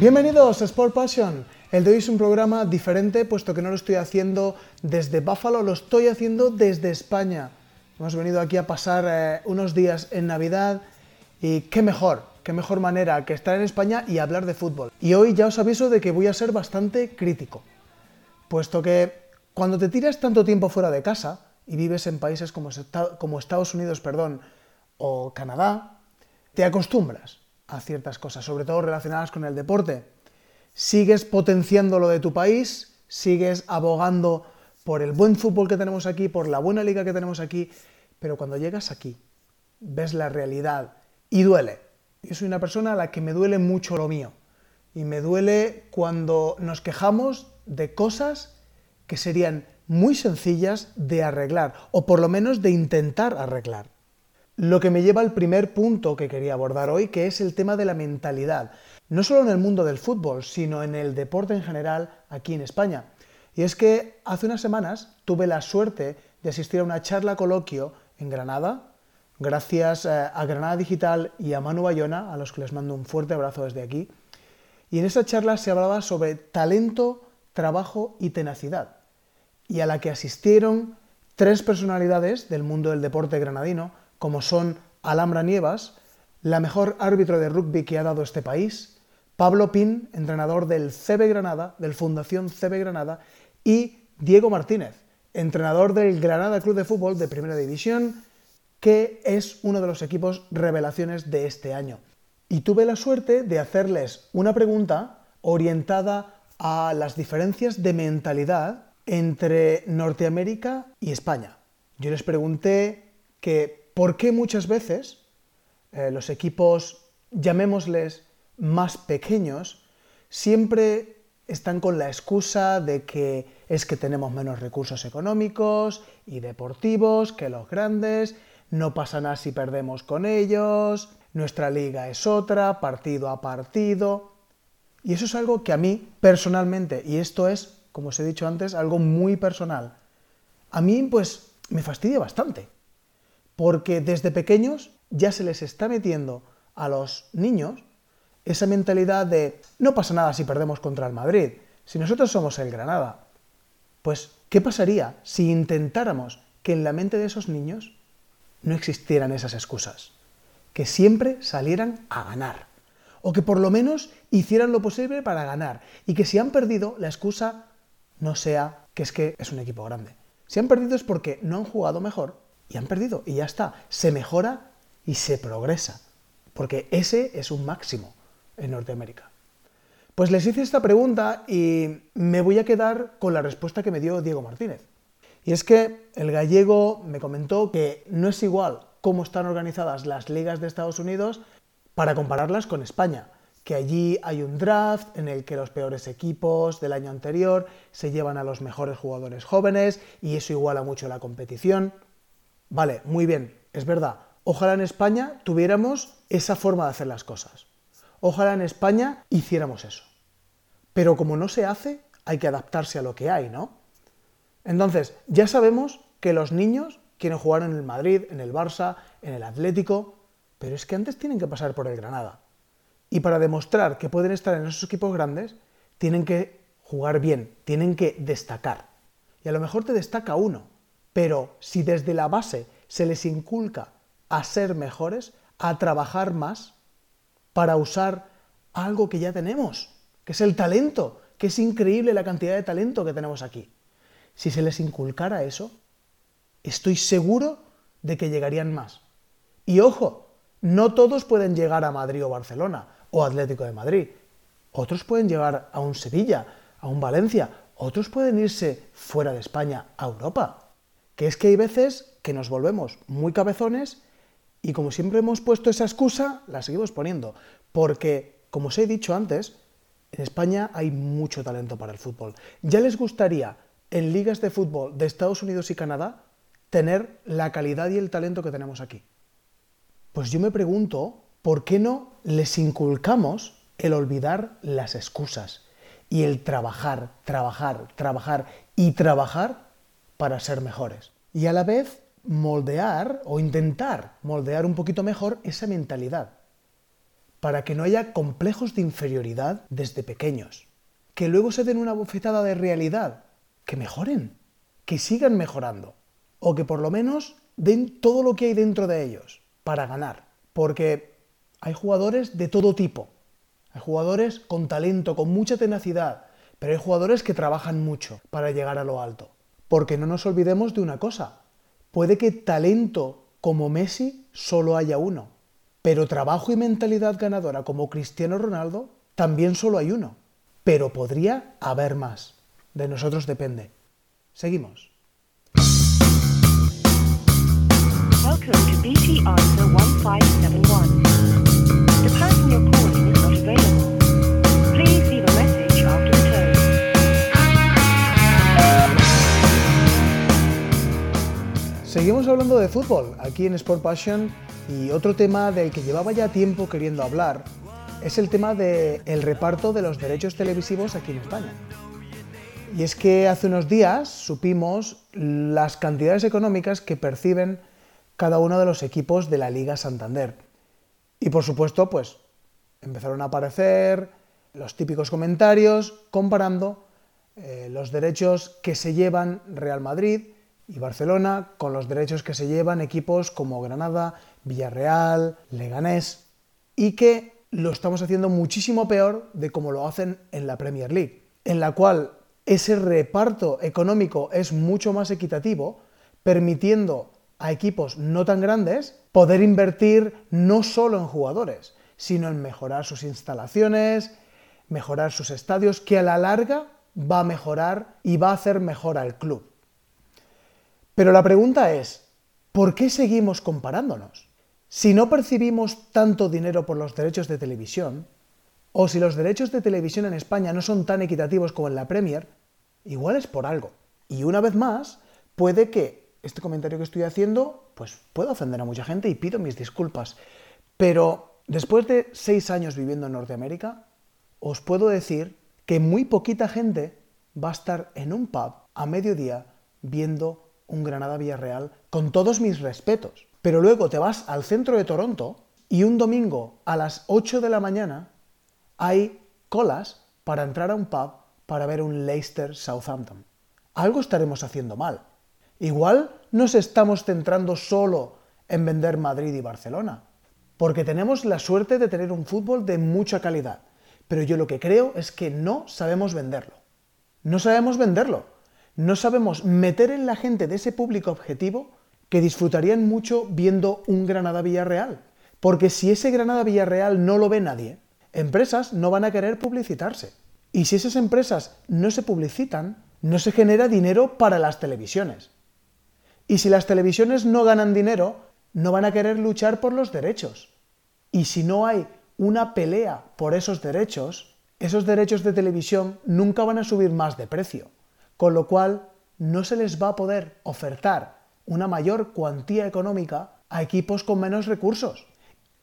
Bienvenidos a Sport Passion. El de hoy es un programa diferente, puesto que no lo estoy haciendo desde Buffalo, lo estoy haciendo desde España. Hemos venido aquí a pasar eh, unos días en Navidad y qué mejor, qué mejor manera que estar en España y hablar de fútbol. Y hoy ya os aviso de que voy a ser bastante crítico, puesto que cuando te tiras tanto tiempo fuera de casa y vives en países como, como Estados Unidos perdón, o Canadá, te acostumbras a ciertas cosas, sobre todo relacionadas con el deporte. Sigues potenciando lo de tu país, sigues abogando por el buen fútbol que tenemos aquí, por la buena liga que tenemos aquí, pero cuando llegas aquí, ves la realidad y duele. Yo soy una persona a la que me duele mucho lo mío. Y me duele cuando nos quejamos de cosas que serían muy sencillas de arreglar, o por lo menos de intentar arreglar. Lo que me lleva al primer punto que quería abordar hoy, que es el tema de la mentalidad. No solo en el mundo del fútbol, sino en el deporte en general aquí en España. Y es que hace unas semanas tuve la suerte de asistir a una charla coloquio en Granada, gracias eh, a Granada Digital y a Manu Bayona, a los que les mando un fuerte abrazo desde aquí. Y en esa charla se hablaba sobre talento, trabajo y tenacidad, y a la que asistieron tres personalidades del mundo del deporte granadino, como son Alhambra Nievas, la mejor árbitro de rugby que ha dado este país, Pablo Pin, entrenador del CB Granada, del Fundación CB Granada, y Diego Martínez, entrenador del Granada Club de Fútbol de Primera División, que es uno de los equipos revelaciones de este año. Y tuve la suerte de hacerles una pregunta orientada a las diferencias de mentalidad entre Norteamérica y España. Yo les pregunté que ¿Por qué muchas veces eh, los equipos, llamémosles más pequeños, siempre están con la excusa de que es que tenemos menos recursos económicos y deportivos que los grandes, no pasa nada si perdemos con ellos, nuestra liga es otra, partido a partido. Y eso es algo que a mí personalmente, y esto es, como os he dicho antes, algo muy personal, a mí pues me fastidia bastante porque desde pequeños ya se les está metiendo a los niños esa mentalidad de no pasa nada si perdemos contra el Madrid, si nosotros somos el Granada. Pues, ¿qué pasaría si intentáramos que en la mente de esos niños no existieran esas excusas? Que siempre salieran a ganar. O que por lo menos hicieran lo posible para ganar. Y que si han perdido, la excusa no sea que es que es un equipo grande. Si han perdido es porque no han jugado mejor y han perdido y ya está. Se mejora y se progresa, porque ese es un máximo en Norteamérica. Pues les hice esta pregunta y me voy a quedar con la respuesta que me dio Diego Martínez. Y es que el gallego me comentó que no es igual cómo están organizadas las ligas de Estados Unidos para compararlas con España, que allí hay un draft en el que los peores equipos del año anterior se llevan a los mejores jugadores jóvenes y eso iguala mucho la competición. Vale, muy bien, es verdad. Ojalá en España tuviéramos esa forma de hacer las cosas. Ojalá en España hiciéramos eso. Pero como no se hace, hay que adaptarse a lo que hay, ¿no? Entonces, ya sabemos que los niños quieren jugar en el Madrid, en el Barça, en el Atlético, pero es que antes tienen que pasar por el Granada. Y para demostrar que pueden estar en esos equipos grandes, tienen que jugar bien, tienen que destacar. Y a lo mejor te destaca uno, pero si desde la base se les inculca a ser mejores, a trabajar más, para usar algo que ya tenemos, que es el talento, que es increíble la cantidad de talento que tenemos aquí. Si se les inculcara eso, estoy seguro de que llegarían más. Y ojo, no todos pueden llegar a Madrid o Barcelona o Atlético de Madrid. Otros pueden llegar a un Sevilla, a un Valencia. Otros pueden irse fuera de España a Europa que es que hay veces que nos volvemos muy cabezones y como siempre hemos puesto esa excusa, la seguimos poniendo. Porque, como os he dicho antes, en España hay mucho talento para el fútbol. ¿Ya les gustaría en ligas de fútbol de Estados Unidos y Canadá tener la calidad y el talento que tenemos aquí? Pues yo me pregunto, ¿por qué no les inculcamos el olvidar las excusas y el trabajar, trabajar, trabajar y trabajar para ser mejores. Y a la vez moldear o intentar moldear un poquito mejor esa mentalidad. para que no haya complejos de inferioridad desde pequeños, que luego se den una bofetada de realidad, que mejoren, que sigan mejorando, o que por lo menos den todo lo que hay dentro de ellos para ganar, porque hay jugadores de todo tipo, hay jugadores con talento, con mucha tenacidad, pero hay jugadores que trabajan mucho para llegar a lo alto. Porque no nos olvidemos de una cosa, puede que talento como Messi solo haya uno, pero trabajo y mentalidad ganadora como Cristiano Ronaldo también solo hay uno, pero podría haber más. De nosotros depende. Seguimos. BT Answer 1571. The person you're Seguimos hablando de fútbol aquí en Sport Passion y otro tema del que llevaba ya tiempo queriendo hablar es el tema del reparto de los derechos televisivos aquí en España. Y es que hace unos días supimos las cantidades económicas que perciben cada uno de los equipos de la Liga Santander. Y por supuesto, pues empezaron a aparecer los típicos comentarios comparando eh, los derechos que se llevan Real Madrid y Barcelona con los derechos que se llevan equipos como Granada, Villarreal, Leganés y que lo estamos haciendo muchísimo peor de como lo hacen en la Premier League, en la cual ese reparto económico es mucho más equitativo, permitiendo a equipos no tan grandes poder invertir no solo en jugadores, sino en mejorar sus instalaciones, mejorar sus estadios, que a la larga va a mejorar y va a hacer mejor al club. Pero la pregunta es, ¿por qué seguimos comparándonos? Si no percibimos tanto dinero por los derechos de televisión, o si los derechos de televisión en España no son tan equitativos como en la Premier, igual es por algo. Y una vez más, puede que este comentario que estoy haciendo, pues pueda ofender a mucha gente y pido mis disculpas. Pero después de seis años viviendo en Norteamérica, os puedo decir que muy poquita gente va a estar en un pub a mediodía viendo un Granada Villarreal con todos mis respetos. Pero luego te vas al centro de Toronto y un domingo a las 8 de la mañana hay colas para entrar a un pub para ver un Leicester Southampton. Algo estaremos haciendo mal. Igual nos estamos centrando solo en vender Madrid y Barcelona, porque tenemos la suerte de tener un fútbol de mucha calidad, pero yo lo que creo es que no sabemos venderlo. No sabemos venderlo. No sabemos meter en la gente de ese público objetivo que disfrutarían mucho viendo un Granada Villarreal. Porque si ese Granada Villarreal no lo ve nadie, empresas no van a querer publicitarse. Y si esas empresas no se publicitan, no se genera dinero para las televisiones. Y si las televisiones no ganan dinero, no van a querer luchar por los derechos. Y si no hay una pelea por esos derechos, esos derechos de televisión nunca van a subir más de precio. Con lo cual, no se les va a poder ofertar una mayor cuantía económica a equipos con menos recursos.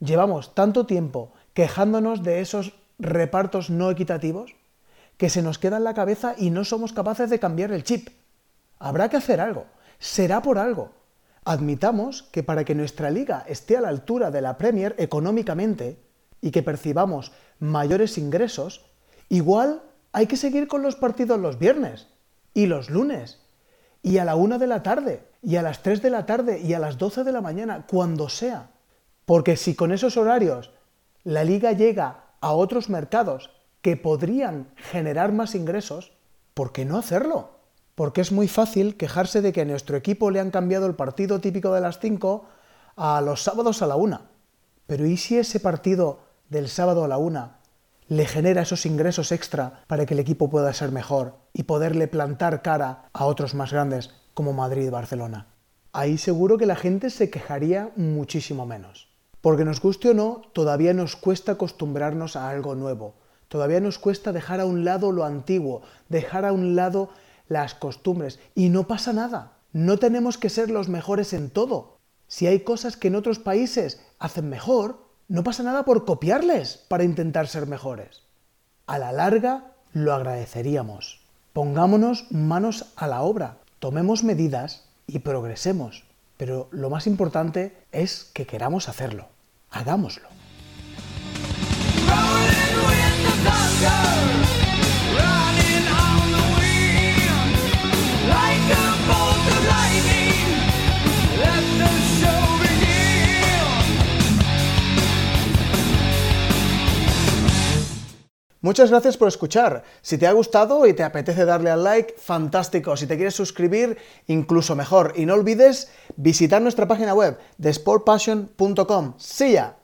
Llevamos tanto tiempo quejándonos de esos repartos no equitativos que se nos queda en la cabeza y no somos capaces de cambiar el chip. Habrá que hacer algo. Será por algo. Admitamos que para que nuestra liga esté a la altura de la Premier económicamente y que percibamos mayores ingresos, igual hay que seguir con los partidos los viernes y los lunes y a la una de la tarde y a las tres de la tarde y a las doce de la mañana, cuando sea. Porque si con esos horarios la liga llega a otros mercados que podrían generar más ingresos, ¿por qué no hacerlo? Porque es muy fácil quejarse de que a nuestro equipo le han cambiado el partido típico de las 5 a los sábados a la 1. Pero ¿y si ese partido del sábado a la 1 le genera esos ingresos extra para que el equipo pueda ser mejor y poderle plantar cara a otros más grandes como Madrid y Barcelona? Ahí seguro que la gente se quejaría muchísimo menos. Porque nos guste o no, todavía nos cuesta acostumbrarnos a algo nuevo, Todavía nos cuesta dejar a un lado lo antiguo, dejar a un lado las costumbres. Y no pasa nada. No tenemos que ser los mejores en todo. Si hay cosas que en otros países hacen mejor, no pasa nada por copiarles para intentar ser mejores. A la larga lo agradeceríamos. Pongámonos manos a la obra, tomemos medidas y progresemos. Pero lo más importante es que queramos hacerlo. Hagámoslo. Muchas gracias por escuchar. Si te ha gustado y te apetece darle al like, fantástico. Si te quieres suscribir, incluso mejor. Y no olvides visitar nuestra página web de sportpassion.com. See ya.